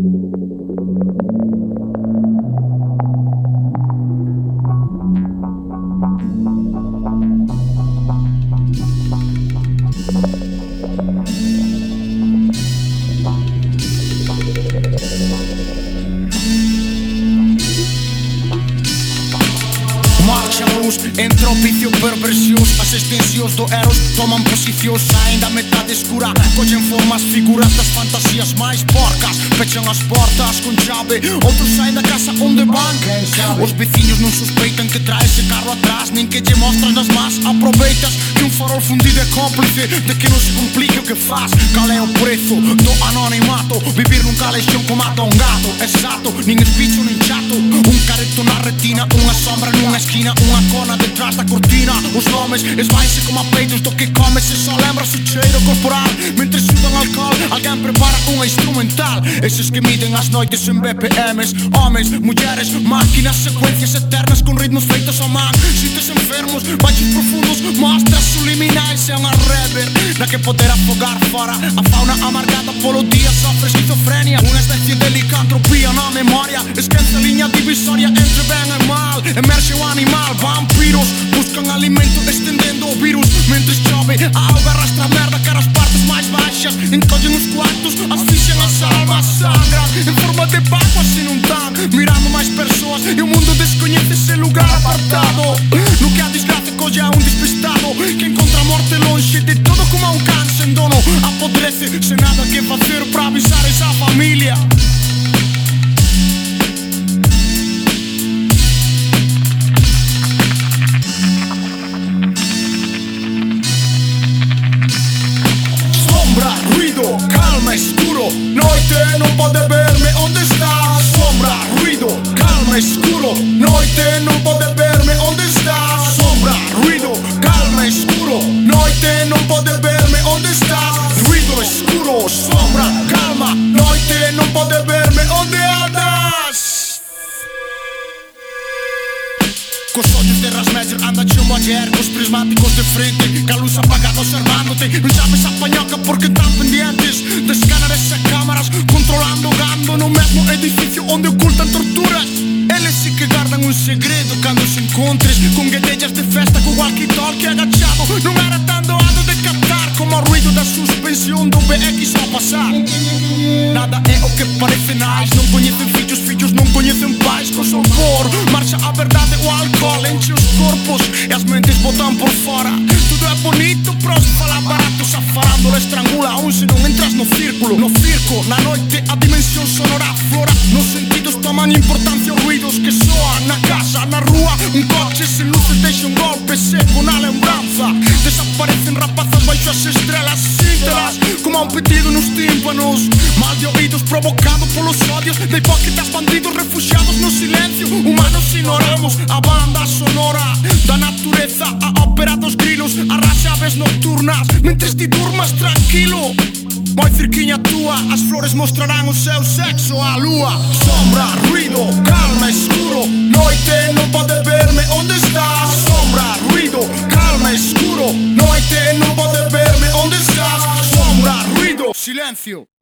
Thank you. luz Entre o vicio perversións As extensións do Eros toman posicións Ainda metade escura Collen formas figuras das fantasías máis porcas. Pechan as portas con chave Outros saen da casa onde van. Os veciños non suspeitan que traes ese carro atrás Nin que lle mostras nas más. Aproveitas que un farol fundido é cómplice De que non se complique o que faz. Cal é o prezo do anonimato? Vivir nun calexón como mata un gato. Exato, nin espicho nin chato. Un careto na retina Unha sombra nunha esquina Unha balcona detrás da cortina Os nomes esvainse como peitos do que comes E só lembras o cheiro corporal Mentre sudan alcohol Alguén prepara unha instrumental. Eses que miden as noites en BPMs Homens, mulleres, máquinas, secuencias eternas Con ritmos feitos a man. Sintes enfermos, baixos profundos Mostras subliminais e unha rever Na que poder afogar fora A fauna amargada polo día Sofre esquizofrenia Unha especie de licantropía na memoria Esque fichas Encolho nos quartos, asfixiam a sala massacra. Em forma de báguas inundando Mirando mais pessoas e o mundo desconhece esse lugar apartado No que há desgraça colhe um despistado Que encontra a morte longe de tudo como um cano sem dono. Apodrece sem nada que fazer para avisar essa família Noite non pode verme. Onde está Sombra, ruido, calma, escuro Custodios de las mesas andan de ayer Los prismáticos de frente, con luz apagada observándote No sabes a pañoca porque están pendientes De escáneres a cámaras, controlando gando No mesmo edificio onde ocultan torturas. Eles sí que guardan un segredo cando se encontres Con guedellas de festa, con walkie-talkie agachado Non era tan doado de captar como o ruido da suspensión do BX ao pasar Nada é o que parece nais, non coñecen fillos, fillos non coñecen pais, con son Haxa a verdade, o álcool enche os corpos e as mentes botan por fora Tudo é bonito, próximo falar barato Se estrangula aún se non entras no círculo No circo, na noite, a dimensión sonora aflora Nos sentidos toman importancia os ruidos que soan Na casa, na rúa, un coche sen luces deixa un golpe seco na lembranza Desaparecen rapazas baixo as estrelas síntelas Como a un pitido nos tímpanos Mal de oídos provocado polos odios de Policías, bandidos, refugiados no silencio Humanos ignoramos a banda sonora. Da natureza a ópera dos grilos A aves nocturnas. Mentres ti durmas tranquilo. Moi cerquiña túa, as flores mostrarán o seu sexo A lúa. Sombra, ruido, calma, escuro. Noite non pode verme. Onde estás Sombra, ruido, calma, escuro. Noite non pode verme. Onde estás Sombra, ruido, silencio.